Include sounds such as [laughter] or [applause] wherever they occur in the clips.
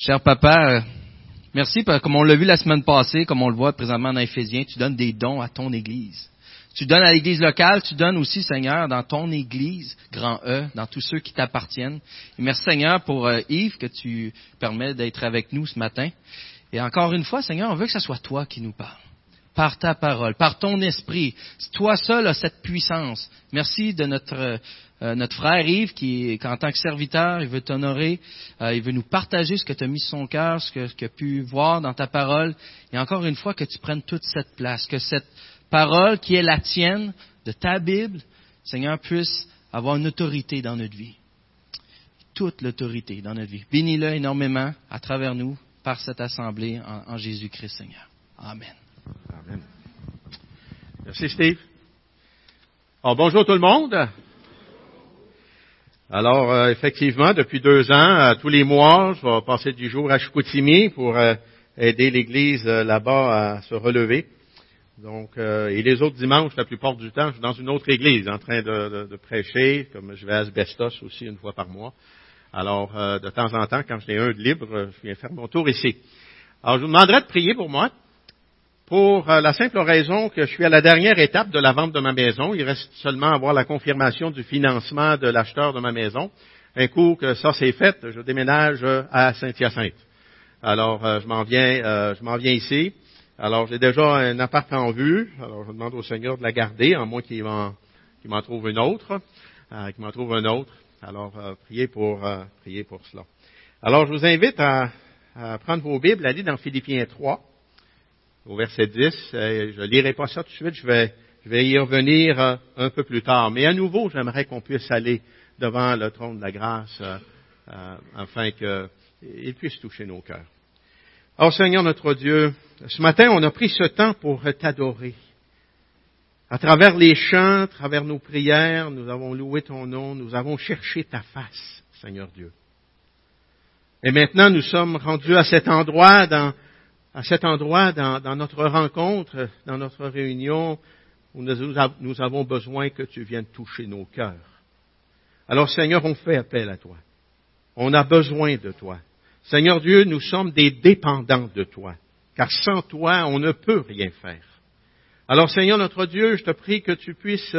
Cher papa, euh, merci, comme on l'a vu la semaine passée, comme on le voit présentement dans Éphésiens, tu donnes des dons à ton Église. Tu donnes à l'Église locale, tu donnes aussi, Seigneur, dans ton Église, grand E, dans tous ceux qui t'appartiennent. Merci, Seigneur, pour euh, Yves, que tu permets d'être avec nous ce matin. Et encore une fois, Seigneur, on veut que ce soit toi qui nous parles par ta parole, par ton esprit. Toi seul as cette puissance. Merci de notre, euh, notre frère Yves qui, en tant que serviteur, il veut t'honorer, euh, il veut nous partager ce que tu as mis sur son cœur, ce qu'il a pu voir dans ta parole. Et encore une fois, que tu prennes toute cette place, que cette parole qui est la tienne, de ta Bible, Seigneur, puisse avoir une autorité dans notre vie. Toute l'autorité dans notre vie. Bénis-le énormément à travers nous, par cette assemblée en Jésus-Christ, Seigneur. Amen. Amen. Merci, Steve. Alors, bonjour tout le monde. Alors, euh, effectivement, depuis deux ans, euh, tous les mois, je vais passer du jour à Chicoutimi pour euh, aider l'Église là-bas à se relever. Donc, et les autres dimanches, la plupart du temps, je suis dans une autre église en train de, de prêcher, comme je vais à Asbestos aussi une fois par mois. Alors, de temps en temps, quand j'ai un de libre, je viens faire mon tour ici. Alors, je vous demanderai de prier pour moi pour euh, la simple raison que je suis à la dernière étape de la vente de ma maison. Il reste seulement à avoir la confirmation du financement de l'acheteur de ma maison. Un coup que ça c'est fait, je déménage à Saint-Hyacinthe. Alors, euh, je m'en viens, euh, je m'en viens ici. Alors, j'ai déjà un appart en vue. Alors, je demande au Seigneur de la garder, en moins qu'il m'en, trouve une autre, qu'il m'en trouve un autre. Alors, priez pour, priez pour cela. Alors, je vous invite à, à prendre vos Bibles, à aller dans Philippiens 3 au verset 10. Euh, je ne lirai pas ça tout de suite, je vais, je vais y revenir euh, un peu plus tard. Mais à nouveau, j'aimerais qu'on puisse aller devant le trône de la grâce euh, afin qu'il puisse toucher nos cœurs. Alors Seigneur notre Dieu, ce matin, on a pris ce temps pour t'adorer. À travers les chants, à travers nos prières, nous avons loué ton nom, nous avons cherché ta face, Seigneur Dieu. Et maintenant, nous sommes rendus à cet endroit dans à cet endroit, dans, notre rencontre, dans notre réunion, où nous, avons besoin que tu viennes toucher nos cœurs. Alors Seigneur, on fait appel à toi. On a besoin de toi. Seigneur Dieu, nous sommes des dépendants de toi, car sans toi, on ne peut rien faire. Alors Seigneur notre Dieu, je te prie que tu puisses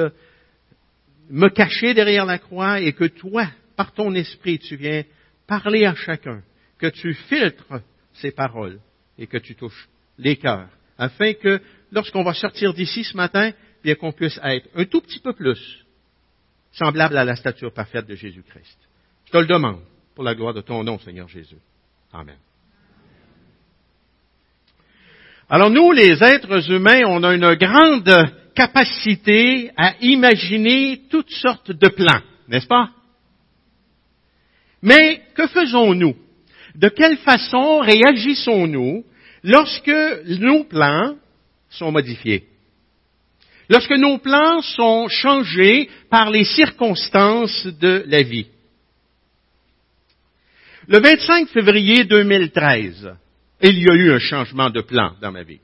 me cacher derrière la croix et que toi, par ton esprit, tu viens parler à chacun, que tu filtres ces paroles et que tu touches les cœurs, afin que lorsqu'on va sortir d'ici ce matin, bien qu'on puisse être un tout petit peu plus semblable à la stature parfaite de Jésus-Christ. Je te le demande pour la gloire de ton nom, Seigneur Jésus. Amen. Alors nous, les êtres humains, on a une grande capacité à imaginer toutes sortes de plans, n'est-ce pas? Mais que faisons-nous? De quelle façon réagissons-nous lorsque nos plans sont modifiés, lorsque nos plans sont changés par les circonstances de la vie. Le 25 février 2013, il y a eu un changement de plan dans ma vie.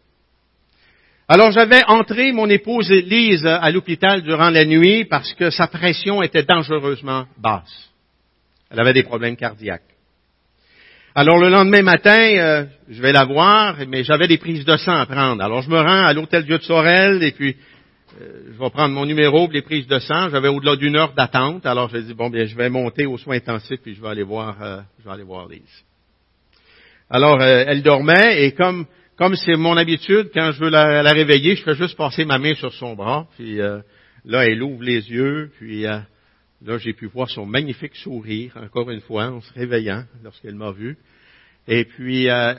Alors j'avais entré mon épouse Lise à l'hôpital durant la nuit parce que sa pression était dangereusement basse. Elle avait des problèmes cardiaques. Alors le lendemain matin, euh, je vais la voir, mais j'avais des prises de sang à prendre. Alors je me rends à l'hôtel Dieu de Sorel et puis euh, je vais prendre mon numéro les prises de sang. J'avais au-delà d'une heure d'attente. Alors je dit bon bien, je vais monter aux soins intensifs puis je vais aller voir, euh, je vais aller voir Lise. Alors elle dormait et comme comme c'est mon habitude, quand je veux la, la, réveiller, je fais juste passer ma main sur son bras. Puis là, elle ouvre les yeux, puis Là, j'ai pu voir son magnifique sourire, encore une fois, en se réveillant lorsqu'elle m'a vu. Et puis, euh,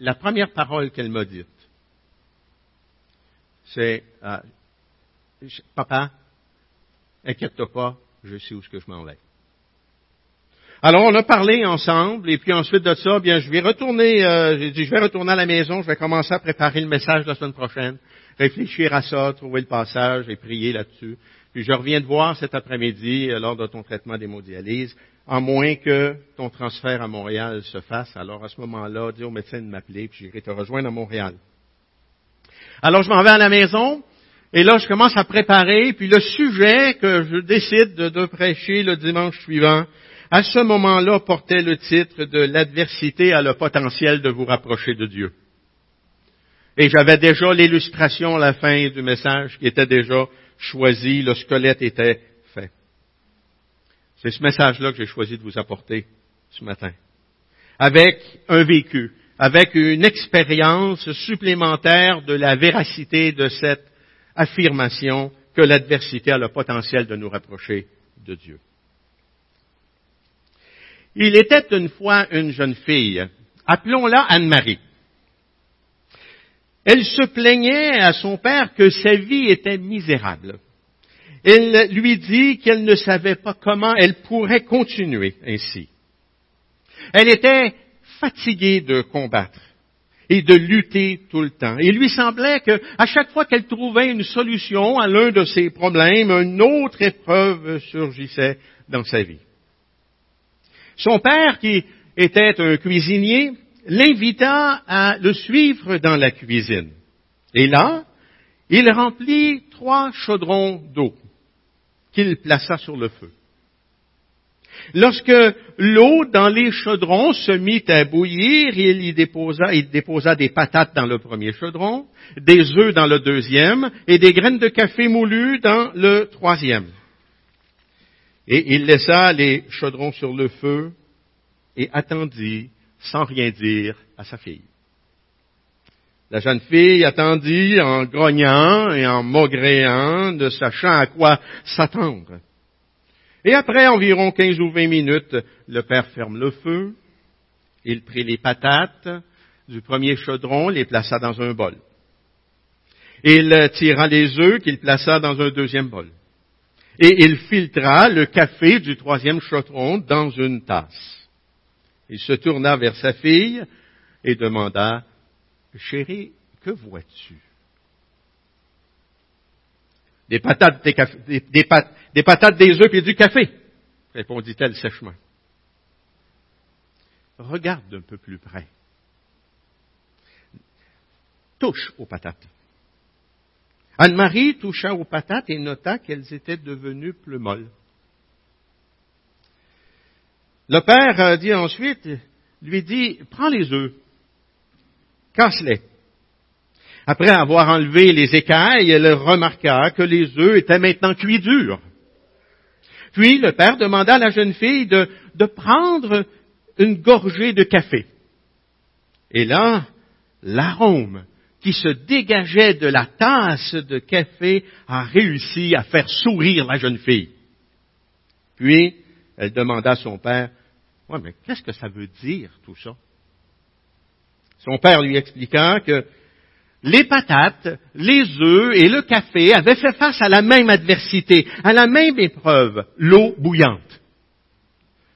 la première parole qu'elle m'a dite, c'est euh, Papa, inquiète-toi pas, je sais où ce que je m'en vais. Alors, on a parlé ensemble, et puis ensuite de ça, bien, je vais retourner, euh, j'ai dit, je vais retourner à la maison, je vais commencer à préparer le message la semaine prochaine, réfléchir à ça, trouver le passage et prier là-dessus. Puis je reviens te voir cet après-midi euh, lors de ton traitement d'hémodialyse, en moins que ton transfert à Montréal se fasse. Alors à ce moment-là, dis au médecin de m'appeler, puis j'irai te rejoindre à Montréal. Alors je m'en vais à la maison, et là je commence à préparer, puis le sujet que je décide de, prêcher le dimanche suivant, à ce moment-là, portait le titre de L'adversité a le potentiel de vous rapprocher de Dieu. Et j'avais déjà l'illustration à la fin du message qui était déjà choisi, le squelette était fait. C'est ce message-là que j'ai choisi de vous apporter ce matin. Avec un vécu, avec une expérience supplémentaire de la véracité de cette affirmation que l'adversité a le potentiel de nous rapprocher de Dieu. Il était une fois une jeune fille, appelons-la Anne-Marie. Elle se plaignait à son père que sa vie était misérable. Elle lui dit qu'elle ne savait pas comment elle pourrait continuer ainsi. Elle était fatiguée de combattre et de lutter tout le temps. Il lui semblait que à chaque fois qu'elle trouvait une solution à l'un de ses problèmes, une autre épreuve surgissait dans sa vie. Son père, qui était un cuisinier, l'invita à le suivre dans la cuisine. Et là, il remplit trois chaudrons d'eau qu'il plaça sur le feu. Lorsque l'eau dans les chaudrons se mit à bouillir, il y déposa, il déposa des patates dans le premier chaudron, des œufs dans le deuxième et des graines de café moulues dans le troisième. Et il laissa les chaudrons sur le feu et attendit sans rien dire à sa fille. La jeune fille attendit en grognant et en maugréant, ne sachant à quoi s'attendre. Et après environ quinze ou vingt minutes, le père ferme le feu, il prit les patates du premier chaudron, les plaça dans un bol. Il tira les œufs qu'il plaça dans un deuxième bol. Et il filtra le café du troisième chaudron dans une tasse. Il se tourna vers sa fille et demanda, Chérie, que vois-tu? Des patates, des, des, des patates, des œufs et du café, répondit-elle sèchement. Regarde un peu plus près. Touche aux patates. Anne-Marie toucha aux patates et nota qu'elles étaient devenues plus molles. Le père dit ensuite, lui dit, prends les œufs, casse-les. Après avoir enlevé les écailles, elle remarqua que les œufs étaient maintenant cuits durs. Puis le père demanda à la jeune fille de, de prendre une gorgée de café. Et là, l'arôme qui se dégageait de la tasse de café a réussi à faire sourire la jeune fille. Puis, elle demanda à son père, ouais, mais qu'est-ce que ça veut dire tout ça? Son père lui expliqua que les patates, les œufs et le café avaient fait face à la même adversité, à la même épreuve, l'eau bouillante.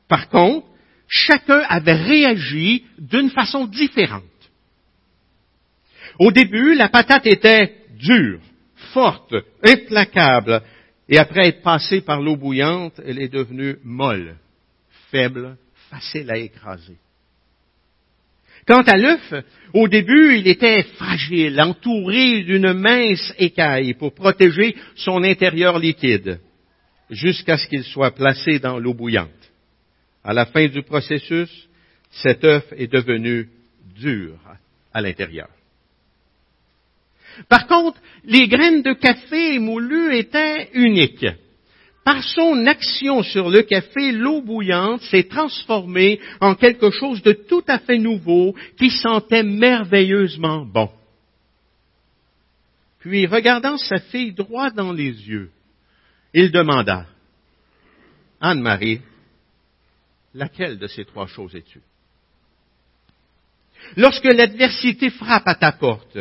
Par contre, chacun avait réagi d'une façon différente. Au début, la patate était dure, forte, implacable, et après être passée par l'eau bouillante, elle est devenue molle, faible, facile à écraser. Quant à l'œuf, au début, il était fragile, entouré d'une mince écaille pour protéger son intérieur liquide, jusqu'à ce qu'il soit placé dans l'eau bouillante. À la fin du processus, cet œuf est devenu dur à l'intérieur. Par contre, les graines de café moulues étaient uniques. Par son action sur le café, l'eau bouillante s'est transformée en quelque chose de tout à fait nouveau qui sentait merveilleusement bon. Puis, regardant sa fille droit dans les yeux, il demanda, Anne-Marie, laquelle de ces trois choses es-tu? Lorsque l'adversité frappe à ta porte,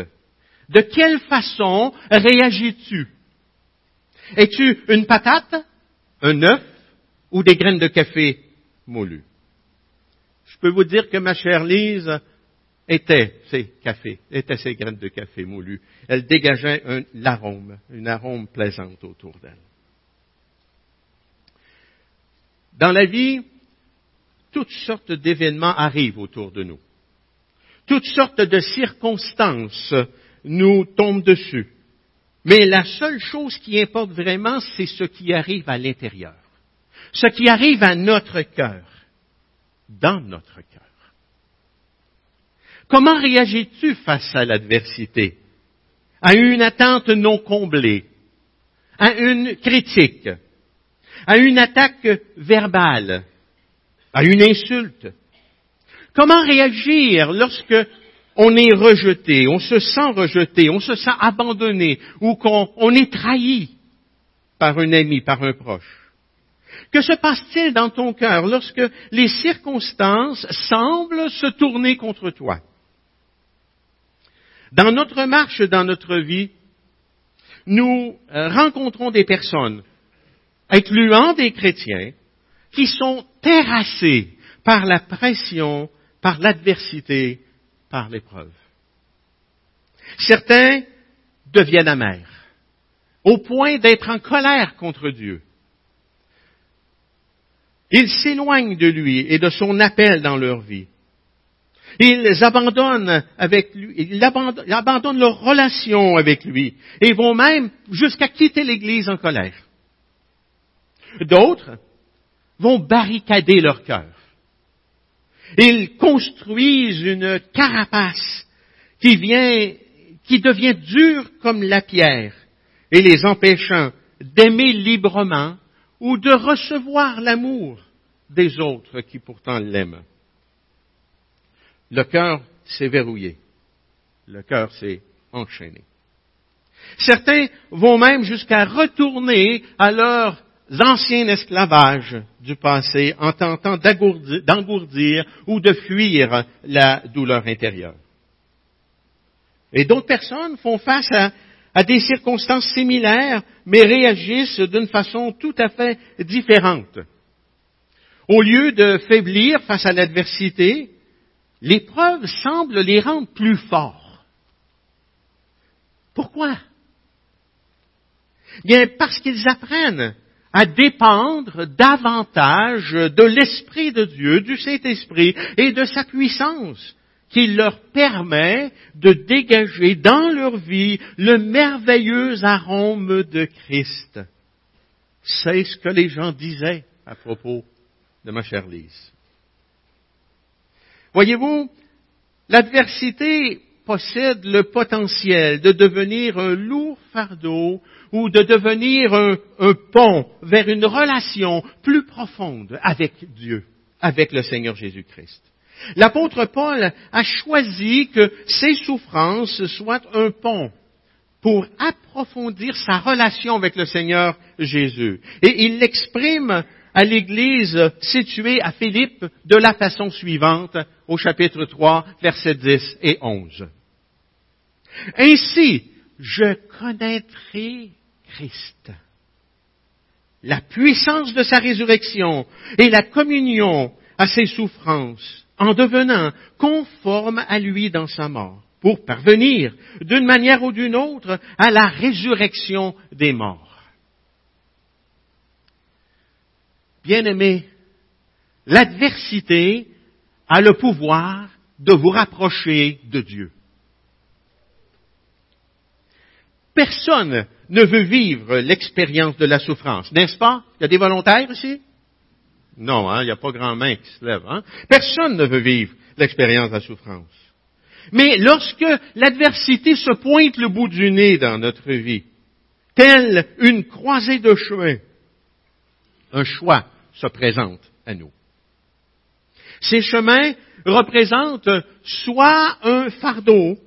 de quelle façon réagis-tu? Es-tu une patate? Un œuf ou des graines de café moulues. Je peux vous dire que ma chère Lise était ces cafés, était ces graines de café moulues. Elle dégageait un arôme, une arôme plaisante autour d'elle. Dans la vie, toutes sortes d'événements arrivent autour de nous. Toutes sortes de circonstances nous tombent dessus. Mais la seule chose qui importe vraiment, c'est ce qui arrive à l'intérieur. ce qui arrive à notre cœur, dans notre cœur. Comment réagis-tu face à l'adversité, à une attente non comblée, à une critique, à une attaque verbale, à une insulte? Comment réagir lorsque on est rejeté, on se sent rejeté, on se sent abandonné ou qu'on est trahi par un ami, par un proche? Que se passe-t-il dans ton cœur lorsque les circonstances semblent se tourner contre toi? Dans notre marche, dans notre vie, nous rencontrons des personnes, incluant des chrétiens, qui sont terrassés par la pression, par l'adversité, par l'épreuve. Certains deviennent amers, au point d'être en colère contre Dieu. Ils s'éloignent de lui et de son appel dans leur vie. Ils abandonnent avec lui, ils abandonnent, leur relation avec lui et vont même jusqu'à quitter l'Église en colère. D'autres vont barricader leur cœur. Ils construisent une carapace qui vient, qui devient dure comme la pierre et les empêchant d'aimer librement ou de recevoir l'amour des autres qui pourtant l'aiment. Le cœur s'est verrouillé. Le cœur s'est enchaîné. Certains vont même jusqu'à retourner à leur ancien esclavage du passé en tentant d'engourdir ou de fuir la douleur intérieure. Et d'autres personnes font face à, à des circonstances similaires, mais réagissent d'une façon tout à fait différente. Au lieu de faiblir face à l'adversité, l'épreuve semble les rendre plus forts. Pourquoi? Bien, parce qu'ils apprennent à dépendre davantage de l'Esprit de Dieu, du Saint-Esprit et de sa puissance qui leur permet de dégager dans leur vie le merveilleux arôme de Christ. C'est ce que les gens disaient à propos de ma chère Lise. Voyez-vous, l'adversité possède le potentiel de devenir un lourd fardeau ou de devenir un, pont vers une relation plus profonde avec Dieu, avec le Seigneur Jésus-Christ. L'apôtre Paul a choisi que ses souffrances soient un pont pour approfondir sa relation avec le Seigneur Jésus. Et il l'exprime à l'église située à Philippe de la façon suivante au chapitre 3, versets 10 et 11. Ainsi, je connaîtrai Christ, la puissance de sa résurrection et la communion à ses souffrances en devenant conforme à lui dans sa mort, pour parvenir d'une manière ou d'une autre à la résurrection des morts. Bien-aimés, l'adversité a le pouvoir de vous rapprocher de Dieu. Personne ne veut vivre l'expérience de la souffrance, n'est-ce pas? Il y a des volontaires ici? Non, hein, il n'y a pas grand main qui se lève. Hein? Personne ne veut vivre l'expérience de la souffrance. Mais lorsque l'adversité se pointe le bout du nez dans notre vie, telle une croisée de chemin, un choix se présente à nous. Ces chemins représentent soit un fardeau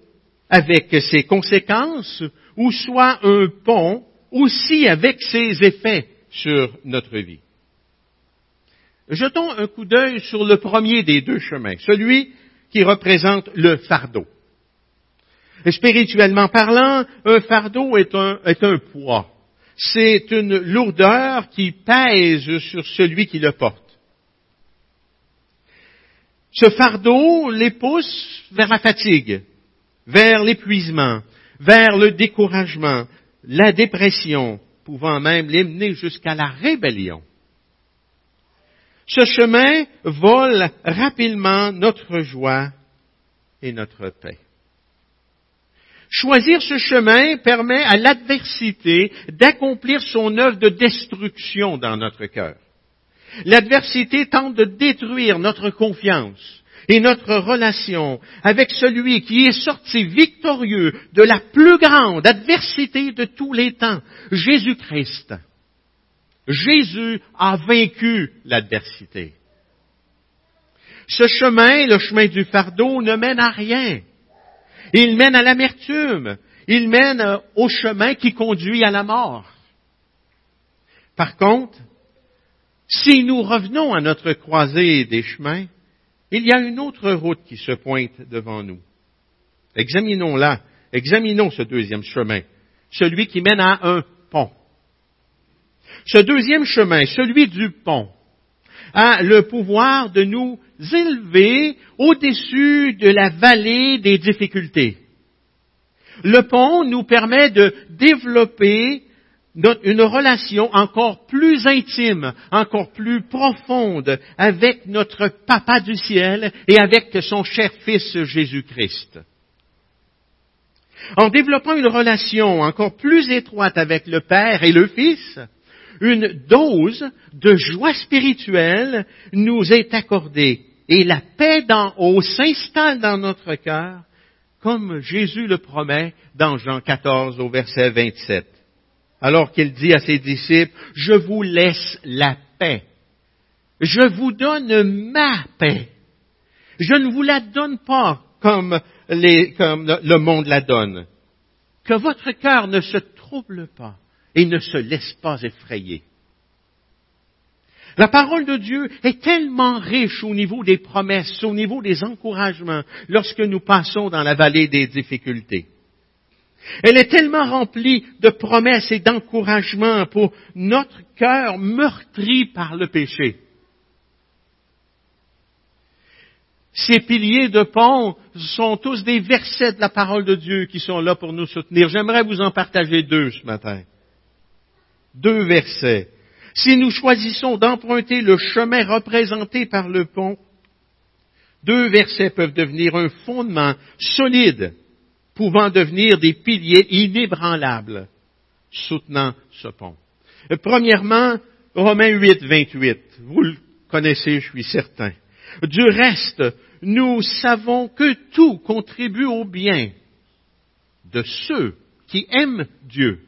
avec ses conséquences, ou soit un pont aussi avec ses effets sur notre vie. Jetons un coup d'œil sur le premier des deux chemins, celui qui représente le fardeau. Spirituellement parlant, un fardeau est un, poids c'est une lourdeur qui pèse sur celui qui le porte. Ce fardeau les pousse vers la fatigue, vers l'épuisement, vers le découragement, la dépression, pouvant même les mener jusqu'à la rébellion. Ce chemin vole rapidement notre joie et notre paix. Choisir ce chemin permet à l'adversité d'accomplir son œuvre de destruction dans notre cœur. L'adversité tente de détruire notre confiance et notre relation avec celui qui est sorti victorieux de la plus grande adversité de tous les temps, Jésus-Christ. Jésus a vaincu l'adversité. Ce chemin, le chemin du fardeau, ne mène à rien. Il mène à l'amertume. Il mène au chemin qui conduit à la mort. Par contre, si nous revenons à notre croisée des chemins, il y a une autre route qui se pointe devant nous. Examinons-la, examinons ce deuxième chemin, celui qui mène à un pont. Ce deuxième chemin, celui du pont, a le pouvoir de nous élever au-dessus de la vallée des difficultés. Le pont nous permet de développer une relation encore plus intime, encore plus profonde avec notre Papa du ciel et avec son cher Fils Jésus-Christ. En développant une relation encore plus étroite avec le Père et le Fils, une dose de joie spirituelle nous est accordée et la paix d'en haut s'installe dans notre cœur, comme Jésus le promet dans Jean 14 au verset 27 alors qu'il dit à ses disciples, je vous laisse la paix. Je vous donne ma paix. Je ne vous la donne pas comme, le monde la donne. Que votre cœur ne se trouble pas et ne se laisse pas effrayer. La parole de Dieu est tellement riche au niveau des promesses, au niveau des encouragements, lorsque nous passons dans la vallée des difficultés. Elle est tellement remplie de promesses et d'encouragements pour notre cœur meurtri par le péché. Ces piliers de pont sont tous des versets de la parole de Dieu qui sont là pour nous soutenir. J'aimerais vous en partager deux ce matin. Deux versets. Si nous choisissons d'emprunter le chemin représenté par le pont, deux versets peuvent devenir un fondement solide pouvant devenir des piliers inébranlables soutenant ce pont. Premièrement, Romains 8, 28. Vous le connaissez, je suis certain. Du reste, nous savons que tout contribue au bien de ceux qui aiment Dieu,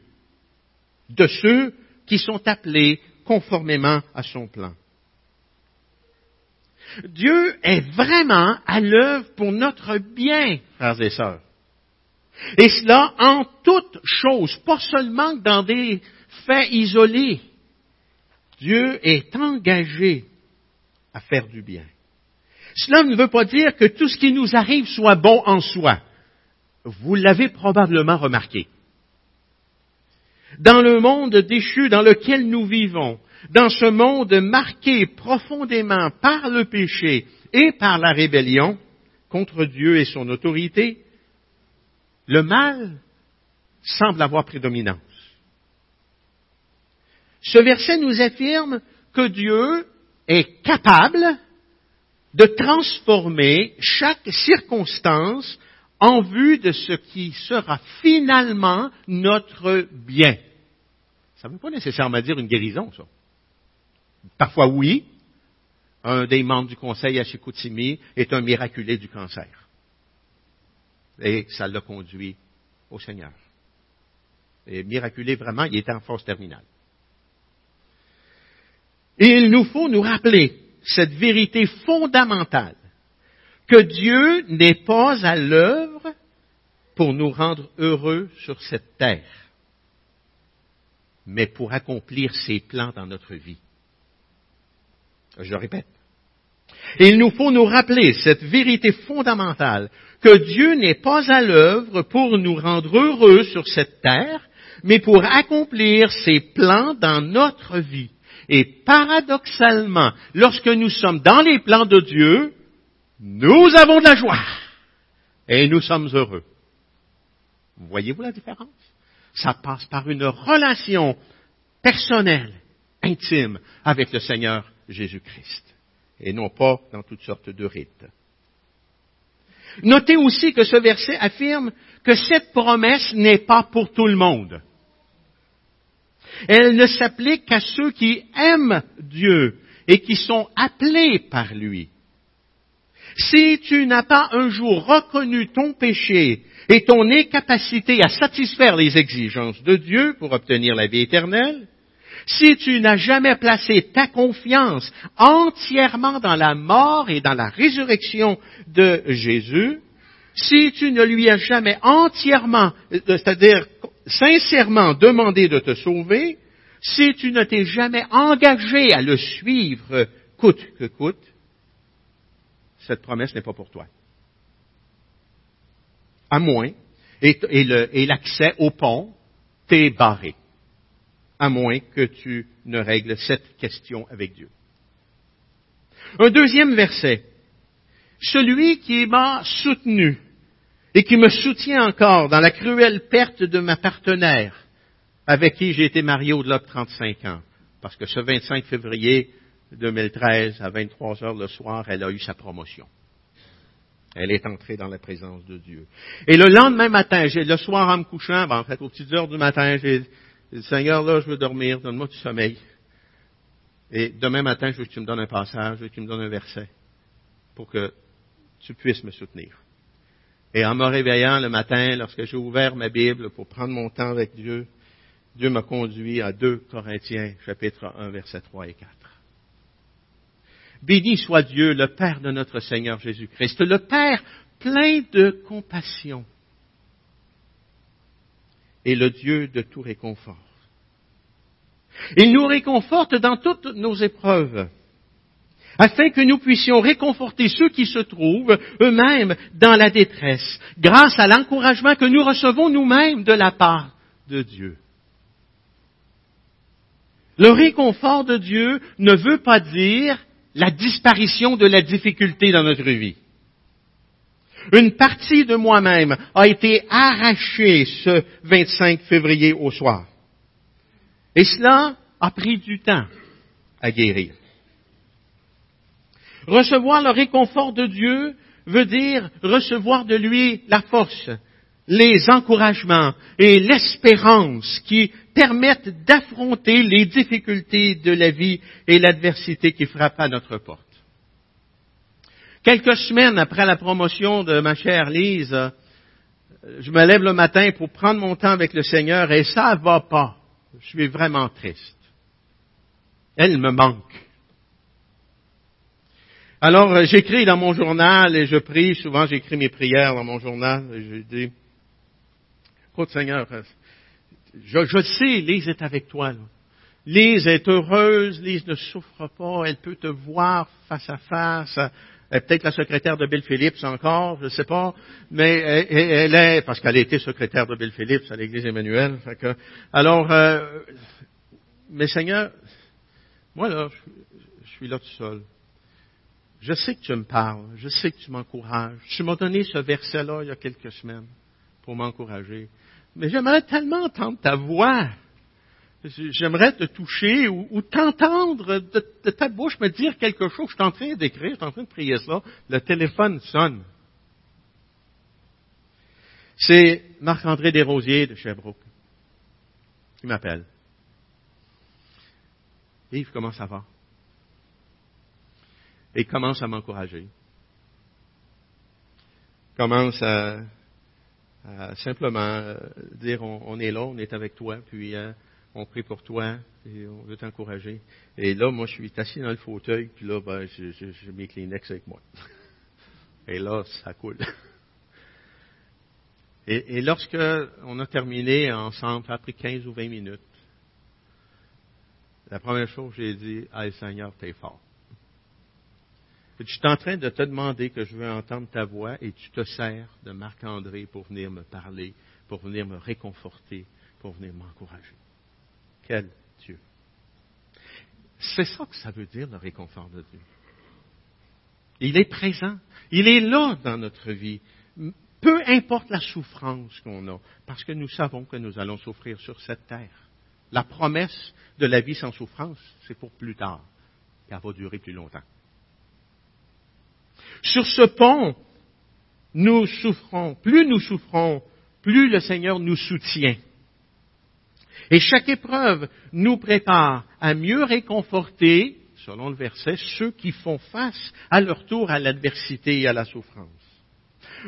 de ceux qui sont appelés conformément à son plan. Dieu est vraiment à l'œuvre pour notre bien, frères et sœurs. Et cela en toutes choses, pas seulement dans des faits isolés. Dieu est engagé à faire du bien. Cela ne veut pas dire que tout ce qui nous arrive soit bon en soi. Vous l'avez probablement remarqué. Dans le monde déchu dans lequel nous vivons, dans ce monde marqué profondément par le péché et par la rébellion contre Dieu et son autorité, le mal semble avoir prédominance. Ce verset nous affirme que Dieu est capable de transformer chaque circonstance en vue de ce qui sera finalement notre bien. Ça ne veut pas nécessairement dire une guérison, ça. Parfois oui. Un des membres du conseil à Chicoutimi est un miraculé du cancer. Et ça l'a conduit au Seigneur. Et miraculé vraiment, il était en force terminale. Et il nous faut nous rappeler cette vérité fondamentale, que Dieu n'est pas à l'œuvre pour nous rendre heureux sur cette terre, mais pour accomplir ses plans dans notre vie. Je répète, il nous faut nous rappeler cette vérité fondamentale que Dieu n'est pas à l'œuvre pour nous rendre heureux sur cette terre, mais pour accomplir ses plans dans notre vie. Et paradoxalement, lorsque nous sommes dans les plans de Dieu, nous avons de la joie et nous sommes heureux. Voyez-vous la différence? Ça passe par une relation personnelle, intime avec le Seigneur Jésus-Christ et non pas dans toutes sortes de rites. Notez aussi que ce verset affirme que cette promesse n'est pas pour tout le monde. Elle ne s'applique qu'à ceux qui aiment Dieu et qui sont appelés par lui. Si tu n'as pas un jour reconnu ton péché et ton incapacité à satisfaire les exigences de Dieu pour obtenir la vie éternelle, si tu n'as jamais placé ta confiance entièrement dans la mort et dans la résurrection de Jésus, si tu ne lui as jamais entièrement, euh, c'est-à-dire sincèrement demandé de te sauver, si tu ne t'es jamais engagé à le suivre coûte que coûte, cette promesse n'est pas pour toi. À moins, et, l'accès au pont t'est barré. À moins que tu ne règles cette question avec Dieu. Un deuxième verset. Celui qui m'a soutenu et qui me soutient encore dans la cruelle perte de ma partenaire avec qui j'ai été marié au-delà de 35 ans. Parce que ce 25 février 2013, à 23 heures le soir, elle a eu sa promotion. Elle est entrée dans la présence de Dieu. Et le lendemain matin, le soir en me couchant, ben, en fait, aux petites heures du matin, j'ai Seigneur, là, je veux dormir, donne-moi du sommeil. Et demain matin, je veux que tu me donnes un passage, je veux que tu me donnes un verset pour que tu puisses me soutenir. Et en me réveillant le matin, lorsque j'ai ouvert ma Bible pour prendre mon temps avec Dieu, Dieu m'a conduit à 2 Corinthiens, chapitre 1, versets 3 et 4. Béni soit Dieu, le Père de notre Seigneur Jésus-Christ, le Père plein de compassion et le Dieu de tout réconfort. Il nous réconforte dans toutes nos épreuves, afin que nous puissions réconforter ceux qui se trouvent eux-mêmes dans la détresse, grâce à l'encouragement que nous recevons nous-mêmes de la part de Dieu. Le réconfort de Dieu ne veut pas dire la disparition de la difficulté dans notre vie. Une partie de moi-même a été arrachée ce 25 février au soir. Et cela a pris du temps à guérir. Recevoir le réconfort de Dieu veut dire recevoir de lui la force, les encouragements et l'espérance qui permettent d'affronter les difficultés de la vie et l'adversité qui frappent à notre porte. Quelques semaines après la promotion de ma chère Lise, je me lève le matin pour prendre mon temps avec le Seigneur et ça va pas. Je suis vraiment triste. Elle me manque. Alors, j'écris dans mon journal et je prie. Souvent, j'écris mes prières dans mon journal et je dis, Écoute, Seigneur, je, je sais, Lise est avec toi. Lise est heureuse, Lise ne souffre pas, elle peut te voir face à face. Peut-être la secrétaire de Bill Phillips encore, je ne sais pas, mais elle, est, parce qu'elle a été secrétaire de Bill Phillips à l'Église Emmanuel. alors, euh, mais Seigneur, moi là, je, suis là tout seul. Je sais que tu me parles, je sais que tu m'encourages. Tu m'as donné ce verset-là il y a quelques semaines pour m'encourager mais j'aimerais tellement entendre ta voix. J'aimerais te toucher ou, t'entendre de, ta bouche me dire quelque chose. Je suis en train d'écrire, je suis en train de prier cela. Le téléphone sonne. C'est Marc-André Desrosiers de Sherbrooke qui m'appelle. Yves, comment ça va? Et il commence à m'encourager. Commence à simplement euh, dire on, est là, on est avec toi, puis euh, on prie pour toi et on veut t'encourager. Et là, moi, je suis assis dans le fauteuil, puis là, ben, j'ai mes Kleenex avec moi. [laughs] Et là, ça coule. [laughs] Et, lorsque on a terminé ensemble, ça a pris 15 ou 20 minutes, la première chose j'ai dit, Hey Seigneur, t'es fort. Je suis en train de te demander que je veux entendre ta voix et tu te sers de Marc-André pour venir me parler, pour venir me réconforter, pour venir m'encourager. Quel Dieu. C'est ça que ça veut dire le réconfort de Dieu. Il est présent. Il est là dans notre vie. Peu importe la souffrance qu'on a, parce que nous savons que nous allons souffrir sur cette terre. La promesse de la vie sans souffrance, c'est pour plus tard. Elle va durer plus longtemps. Sur ce pont, nous souffrons. Plus nous souffrons, plus le Seigneur nous soutient. Et chaque épreuve nous prépare à mieux réconforter selon le verset, ceux qui font face à leur tour à l'adversité et à la souffrance.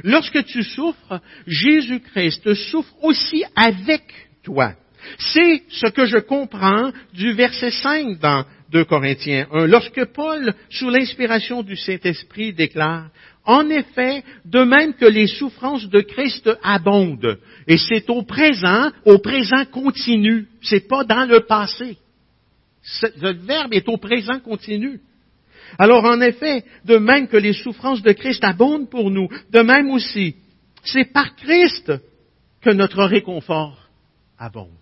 Lorsque tu souffres, Jésus-Christ souffre aussi avec toi. C'est ce que je comprends du verset 5 dans 2 Corinthiens 1, lorsque Paul, sous l'inspiration du Saint-Esprit, déclare, en effet, de même que les souffrances de Christ abondent, et c'est au présent, au présent continu, c'est pas dans le passé. Le verbe est au présent continu. Alors en effet, de même que les souffrances de Christ abondent pour nous, de même aussi, c'est par Christ que notre réconfort abonde.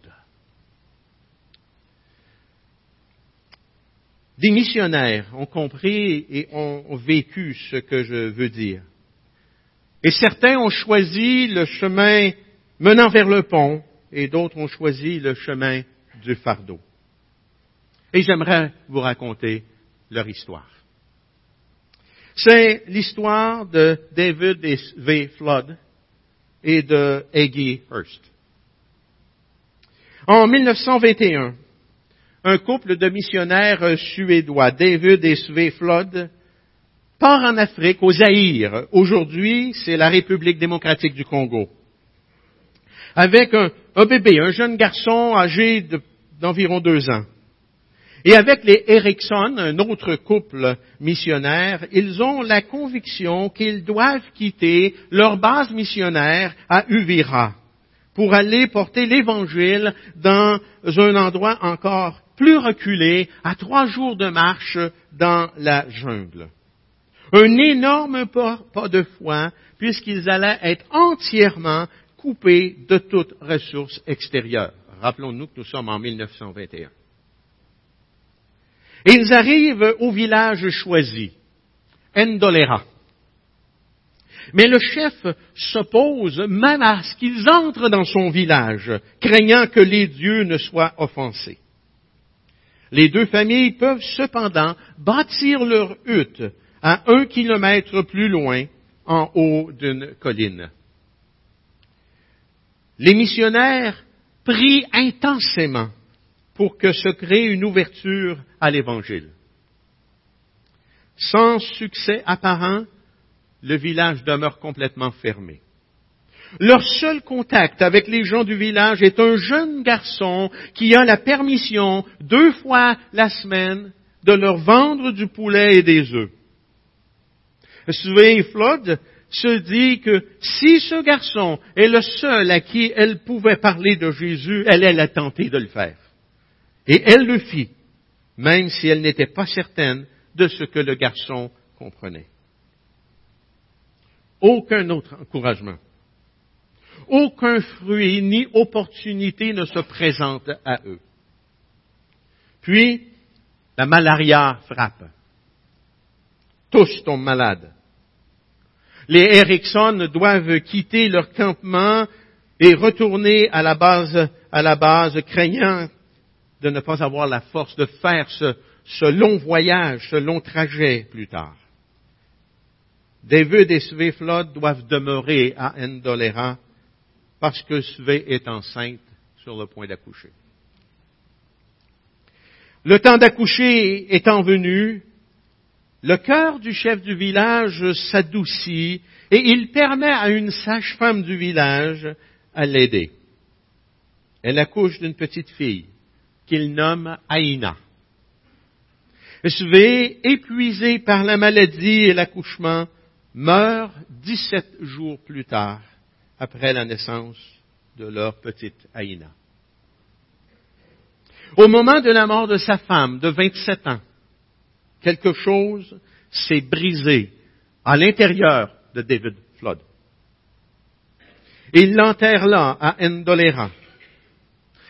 Des missionnaires ont compris et ont vécu ce que je veux dire. Et certains ont choisi le chemin menant vers le pont et d'autres ont choisi le chemin du fardeau. Et j'aimerais vous raconter leur histoire. C'est l'histoire de David V. Flood et de Aggie Hurst. En 1921, un couple de missionnaires suédois, David et Sve Flood, part en Afrique, au Zaïre. Aujourd'hui, c'est la République démocratique du Congo. Avec un, bébé, un jeune garçon âgé d'environ deux ans. Et avec les Erickson, un autre couple missionnaire, ils ont la conviction qu'ils doivent quitter leur base missionnaire à Uvira pour aller porter l'Évangile dans un endroit encore plus reculé, à trois jours de marche dans la jungle. Un énorme pas, de foi, puisqu'ils allaient être entièrement coupés de toute ressource extérieure. Rappelons-nous que nous sommes en 1921. ils arrivent au village choisi, Ndolera. Mais le chef s'oppose même à ce qu'ils entrent dans son village, craignant que les dieux ne soient offensés. Les deux familles peuvent cependant bâtir leur hutte à un kilomètre plus loin, en haut d'une colline. Les missionnaires prient intensément pour que se crée une ouverture à l'Évangile. Sans succès apparent, le village demeure complètement fermé. Leur seul contact avec les gens du village est un jeune garçon qui a la permission deux fois la semaine de leur vendre du poulet et des œufs. Sue Flood se dit que si ce garçon est le seul à qui elle pouvait parler de Jésus, elle, elle a tenté de le faire. Et elle le fit, même si elle n'était pas certaine de ce que le garçon comprenait. Aucun autre encouragement aucun fruit ni opportunité ne se présente à eux. Puis, la malaria frappe. Tous tombent malades. Les Erickson doivent quitter leur campement et retourner à la base, craignant de ne pas avoir la force de faire ce, long voyage, ce long trajet plus tard. David et Sveflod doivent demeurer à Ndolera parce que Svée est enceinte sur le point d'accoucher. Le temps d'accoucher étant venu, le cœur du chef du village s'adoucit et il permet à une sage-femme du village à l'aider. Elle accouche d'une petite fille qu'il nomme Aïna. Svée, épuisé par la maladie et l'accouchement, meurt dix-sept jours plus tard après la naissance de leur petite Aïna. Au moment de la mort de sa femme de 27 ans, quelque chose s'est brisé à l'intérieur de David Flood. Il l'enterre là, à Ndolera,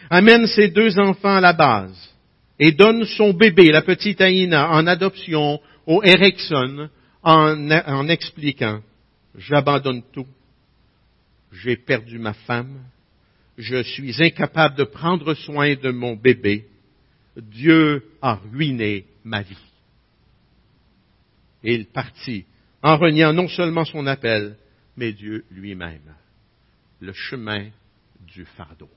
amène ses deux enfants à la base et donne son bébé, la petite Aïna, en adoption au Erickson en expliquant, j'abandonne tout j'ai perdu ma femme, je suis incapable de prendre soin de mon bébé, Dieu a ruiné ma vie. Et il partit en reniant non seulement son appel, mais Dieu lui-même, le chemin du fardeau.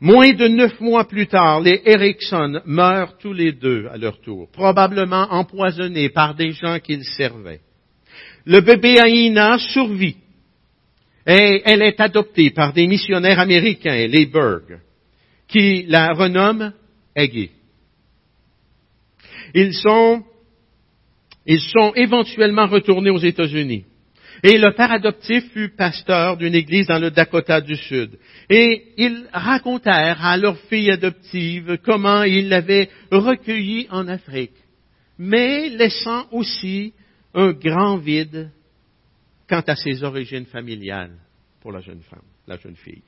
Moins de neuf mois plus tard, les Erickson meurent tous les deux à leur tour, probablement empoisonnés par des gens qu'ils servaient. Le bébé Aïna survit et elle est adoptée par des missionnaires américains, les Berg, qui la renomment Aggie. Ils sont, ils sont éventuellement retournés aux États-Unis. Et le père adoptif fut pasteur d'une église dans le Dakota du Sud. Et ils racontèrent à leur fille adoptive comment ils l'avaient recueillie en Afrique, mais laissant aussi un grand vide quant à ses origines familiales pour la jeune femme, la jeune fille.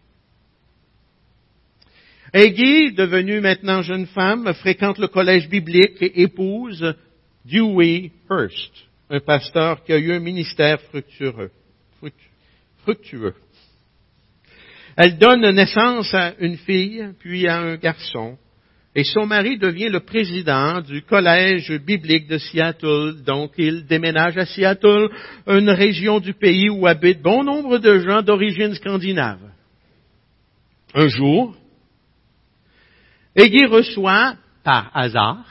Aggie, devenue maintenant jeune femme, fréquente le collège biblique et épouse Dewey Hurst, un pasteur qui a eu un ministère fructueux. fructueux. Elle donne naissance à une fille, puis à un garçon, et son mari devient le président du collège biblique de Seattle. Donc, il déménage à Seattle, une région du pays où habitent bon nombre de gens d'origine scandinave. Un jour, Eggy reçoit, par hasard,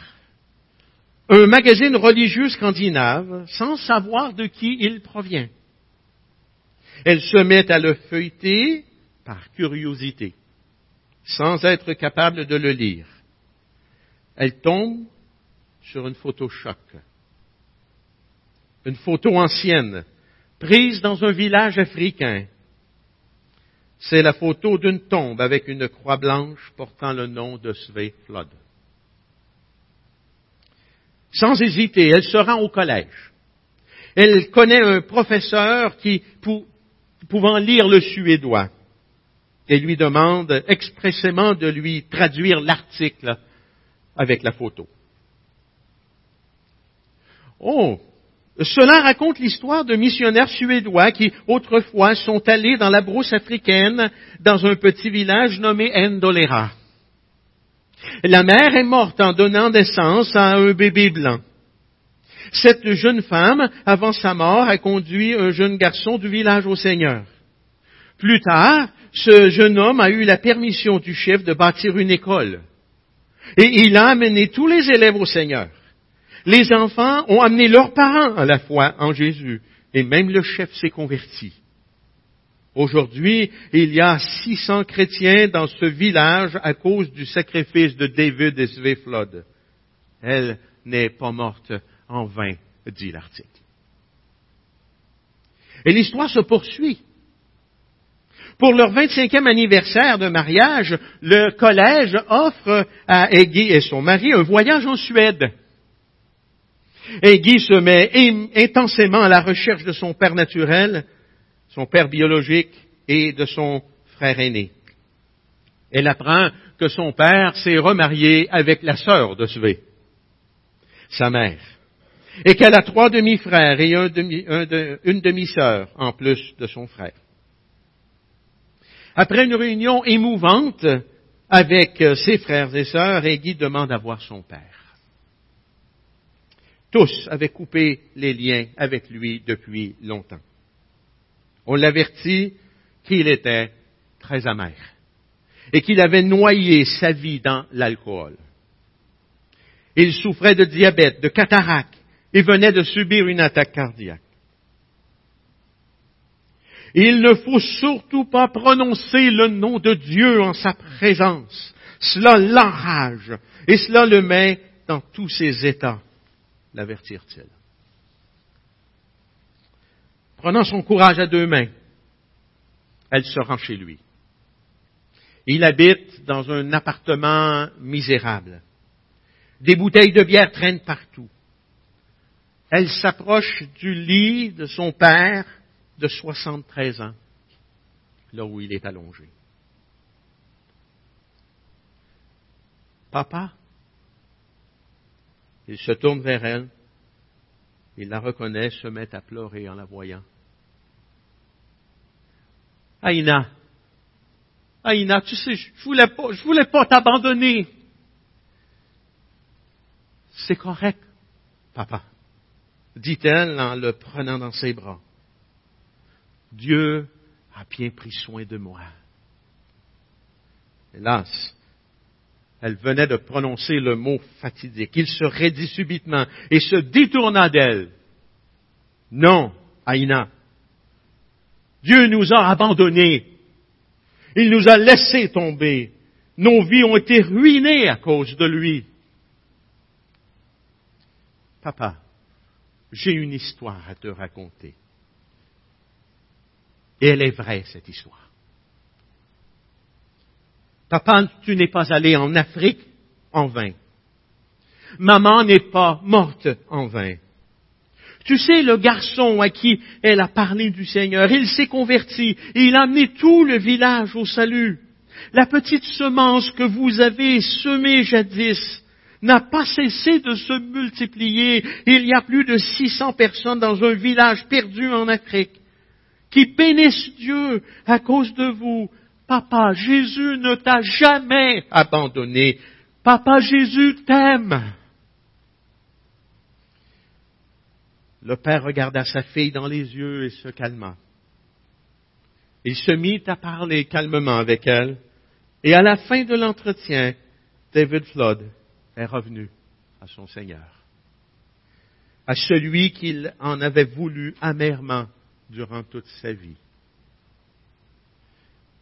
un magazine religieux scandinave sans savoir de qui il provient. Elle se met à le feuilleter par curiosité, sans être capable de le lire elle tombe sur une photo choc. Une photo ancienne, prise dans un village africain. C'est la photo d'une tombe avec une croix blanche portant le nom de Sve Flood. Sans hésiter, elle se rend au collège. Elle connaît un professeur qui, pouvant lire le suédois, et lui demande expressément de lui traduire l'article avec la photo. Oh, cela raconte l'histoire de missionnaires suédois qui autrefois sont allés dans la brousse africaine dans un petit village nommé Ndolera. La mère est morte en donnant naissance à un bébé blanc. Cette jeune femme, avant sa mort, a conduit un jeune garçon du village au Seigneur. Plus tard, ce jeune homme a eu la permission du chef de bâtir une école. Et il a amené tous les élèves au Seigneur. Les enfants ont amené leurs parents à la foi en Jésus. Et même le chef s'est converti. Aujourd'hui, il y a 600 chrétiens dans ce village à cause du sacrifice de David et Sveflod. Elle n'est pas morte en vain, dit l'article. Et l'histoire se poursuit. Pour leur 25e anniversaire de mariage, le collège offre à Eggy et son mari un voyage en Suède. Eggy se met intensément à la recherche de son père naturel, son père biologique et de son frère aîné. Elle apprend que son père s'est remarié avec la sœur de Sve, sa mère, et qu'elle a trois demi-frères et une demi-sœur en plus de son frère. Après une réunion émouvante avec euh, ses frères et sœurs, Eggy demande à voir son père. Tous avaient coupé les liens avec lui depuis longtemps. On l'avertit qu'il était très amer et qu'il avait noyé sa vie dans l'alcool. Il souffrait de diabète, de cataracte et venait de subir une attaque cardiaque. Il ne faut surtout pas prononcer le nom de Dieu en sa présence. Cela l'enrage et cela le met dans tous ses états, l'avertirent-ils. Prenant son courage à deux mains, elle se rend chez lui. Il habite dans un appartement misérable. Des bouteilles de bière traînent partout. Elle s'approche du lit de son père de 73 ans, là où il est allongé. Papa, il se tourne vers elle, il la reconnaît, se met à pleurer en la voyant. Aïna, Aïna, tu sais, je voulais pas, je voulais pas t'abandonner. C'est correct, papa, dit-elle en le prenant dans ses bras. Dieu a bien pris soin de moi. Hélas, elle venait de prononcer le mot fatidique. Il se raidit subitement et se détourna d'elle. Non, Aïna. Dieu nous a abandonnés. Il nous a laissés tomber. Nos vies ont été ruinées à cause de lui. Papa, j'ai une histoire à te raconter. Et elle est vraie, cette histoire. Papa, tu n'es pas allé en Afrique en vain. Maman n'est pas morte en vain. Tu sais, le garçon à qui elle a parlé du Seigneur, il s'est converti et il a amené tout le village au salut. La petite semence que vous avez semée jadis n'a pas cessé de se multiplier. Il y a plus de 600 personnes dans un village perdu en Afrique qui bénissent Dieu à cause de vous. Papa, Jésus ne t'a jamais abandonné. Papa, Jésus t'aime. Le père regarda sa fille dans les yeux et se calma. Il se mit à parler calmement avec elle, et à la fin de l'entretien, David Flood est revenu à son Seigneur, à celui qu'il en avait voulu amèrement durant toute sa vie.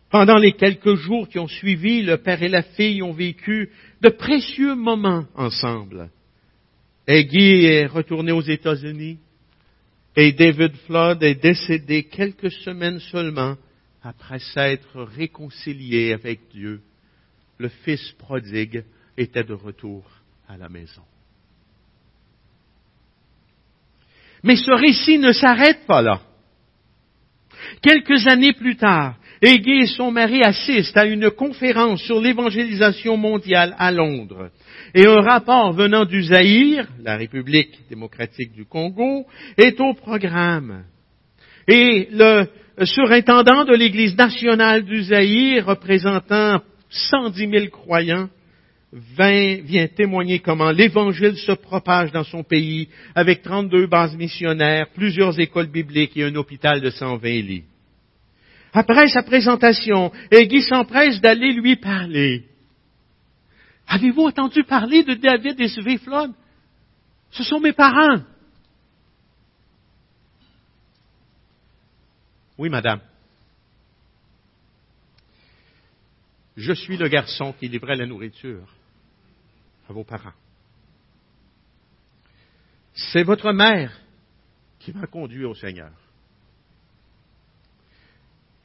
Pendant les quelques jours qui ont suivi, le père et la fille ont vécu de précieux moments ensemble. Guy est retourné aux États-Unis et David Flood est décédé quelques semaines seulement après s'être réconcilié avec Dieu. Le fils prodigue était de retour à la maison. Mais ce récit ne s'arrête pas là. Quelques années plus tard, Égé et son mari assistent à une conférence sur l'évangélisation mondiale à Londres. Et un rapport venant du Zaïre, la République démocratique du Congo, est au programme. Et le surintendant de l'Église nationale du Zaïre, représentant 110 000 croyants, vient témoigner comment l'Évangile se propage dans son pays avec 32 bases missionnaires, plusieurs écoles bibliques et un hôpital de 120 lits. Après sa présentation, Guy s'empresse d'aller lui parler. Avez-vous entendu parler de David et Sylvie? Ce sont mes parents. Oui, madame. Je suis le garçon qui livrait la nourriture à vos parents. C'est votre mère qui m'a conduit au Seigneur.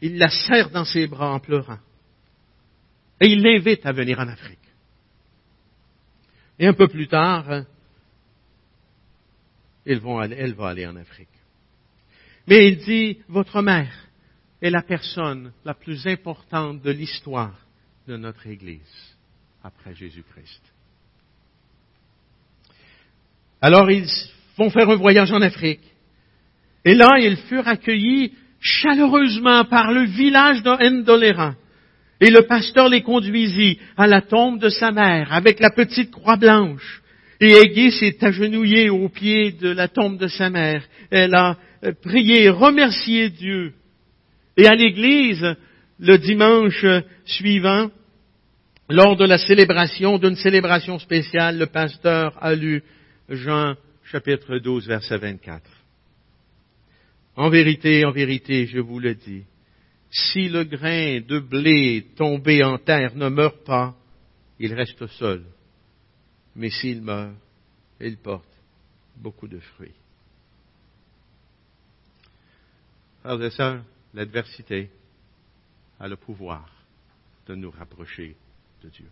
Il la serre dans ses bras en pleurant. Et il l'invite à venir en Afrique. Et un peu plus tard, elle va aller en Afrique. Mais il dit, votre mère est la personne la plus importante de l'histoire de notre Église après Jésus-Christ. Alors ils vont faire un voyage en Afrique. Et là, ils furent accueillis chaleureusement par le village d'Endolera. Et le pasteur les conduisit à la tombe de sa mère avec la petite croix blanche. Et Aiguille s'est agenouillée au pied de la tombe de sa mère. Elle a prié, remercié Dieu. Et à l'église, le dimanche suivant, lors de la célébration, d'une célébration spéciale, le pasteur a lu Jean chapitre 12, verset 24. En vérité, en vérité, je vous le dis, si le grain de blé tombé en terre ne meurt pas, il reste seul. Mais s'il meurt, il porte beaucoup de fruits. Frères et sœurs, l'adversité a le pouvoir de nous rapprocher de Dieu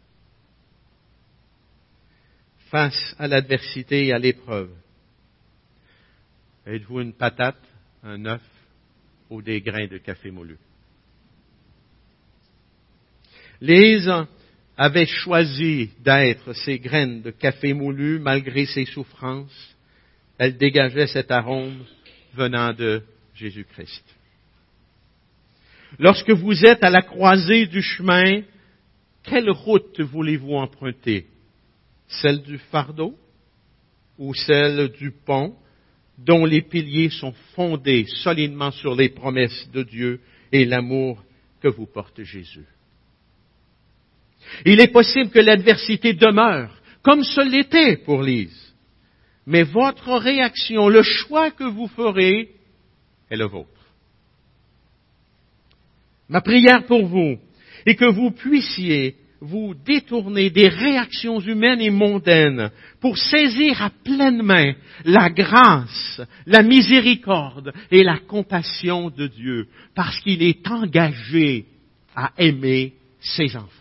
face à l'adversité et à l'épreuve Êtes-vous une patate, un œuf ou des grains de café moulu? Lise avait choisi d'être ces graines de café moulu malgré ses souffrances. Elle dégageait cet arôme venant de Jésus-Christ. Lorsque vous êtes à la croisée du chemin, quelle route voulez-vous emprunter celle du fardeau ou celle du pont dont les piliers sont fondés solidement sur les promesses de Dieu et l'amour que vous porte Jésus. Il est possible que l'adversité demeure, comme ce l'était pour Lise. Mais votre réaction, le choix que vous ferez, est le vôtre. Ma prière pour vous est que vous puissiez vous détourner des réactions humaines et mondaines pour saisir à pleine main la grâce, la miséricorde et la compassion de Dieu, parce qu'il est engagé à aimer ses enfants.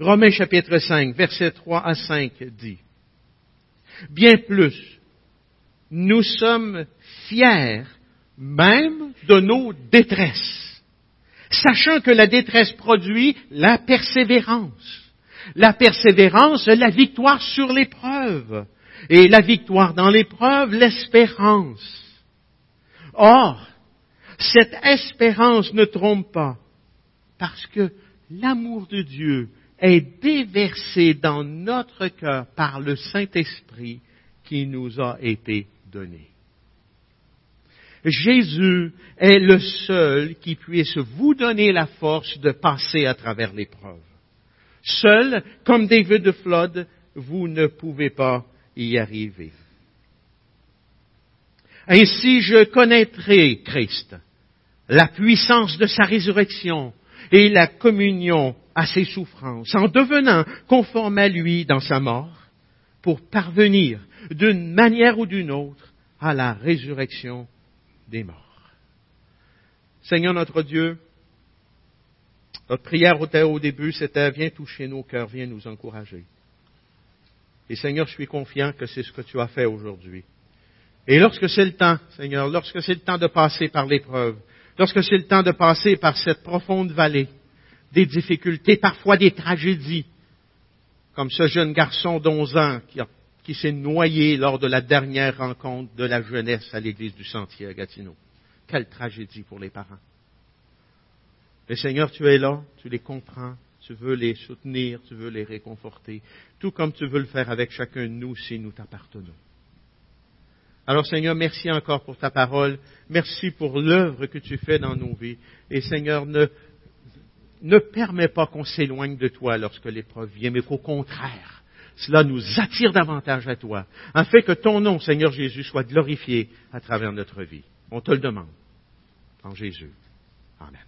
Romains chapitre 5, versets 3 à 5 dit, Bien plus, nous sommes fiers même de nos détresses, sachant que la détresse produit la persévérance. La persévérance, la victoire sur l'épreuve. Et la victoire dans l'épreuve, l'espérance. Or, cette espérance ne trompe pas, parce que l'amour de Dieu est déversé dans notre cœur par le Saint-Esprit qui nous a été donné. Jésus est le seul qui puisse vous donner la force de passer à travers l'épreuve. Seul, comme David de Flood, vous ne pouvez pas y arriver. Ainsi je connaîtrai Christ, la puissance de sa résurrection et la communion à ses souffrances, en devenant conforme à lui dans sa mort, pour parvenir d'une manière ou d'une autre à la résurrection des morts. Seigneur notre Dieu, notre prière au début, c'était viens toucher nos cœurs, viens nous encourager. Et Seigneur, je suis confiant que c'est ce que tu as fait aujourd'hui. Et lorsque c'est le temps, Seigneur, lorsque c'est le temps de passer par l'épreuve, lorsque c'est le temps de passer par cette profonde vallée, des difficultés, parfois des tragédies, comme ce jeune garçon d'11 ans qui a qui s'est noyé lors de la dernière rencontre de la jeunesse à l'église du Sentier à Gatineau. Quelle tragédie pour les parents. Mais Seigneur, tu es là, tu les comprends, tu veux les soutenir, tu veux les réconforter, tout comme tu veux le faire avec chacun de nous si nous t'appartenons. Alors Seigneur, merci encore pour ta parole, merci pour l'œuvre que tu fais dans nos vies. Et Seigneur, ne, ne permets pas qu'on s'éloigne de toi lorsque l'épreuve vient, mais qu'au contraire, cela nous attire davantage à toi, afin que ton nom, Seigneur Jésus, soit glorifié à travers notre vie. On te le demande. En Jésus. Amen.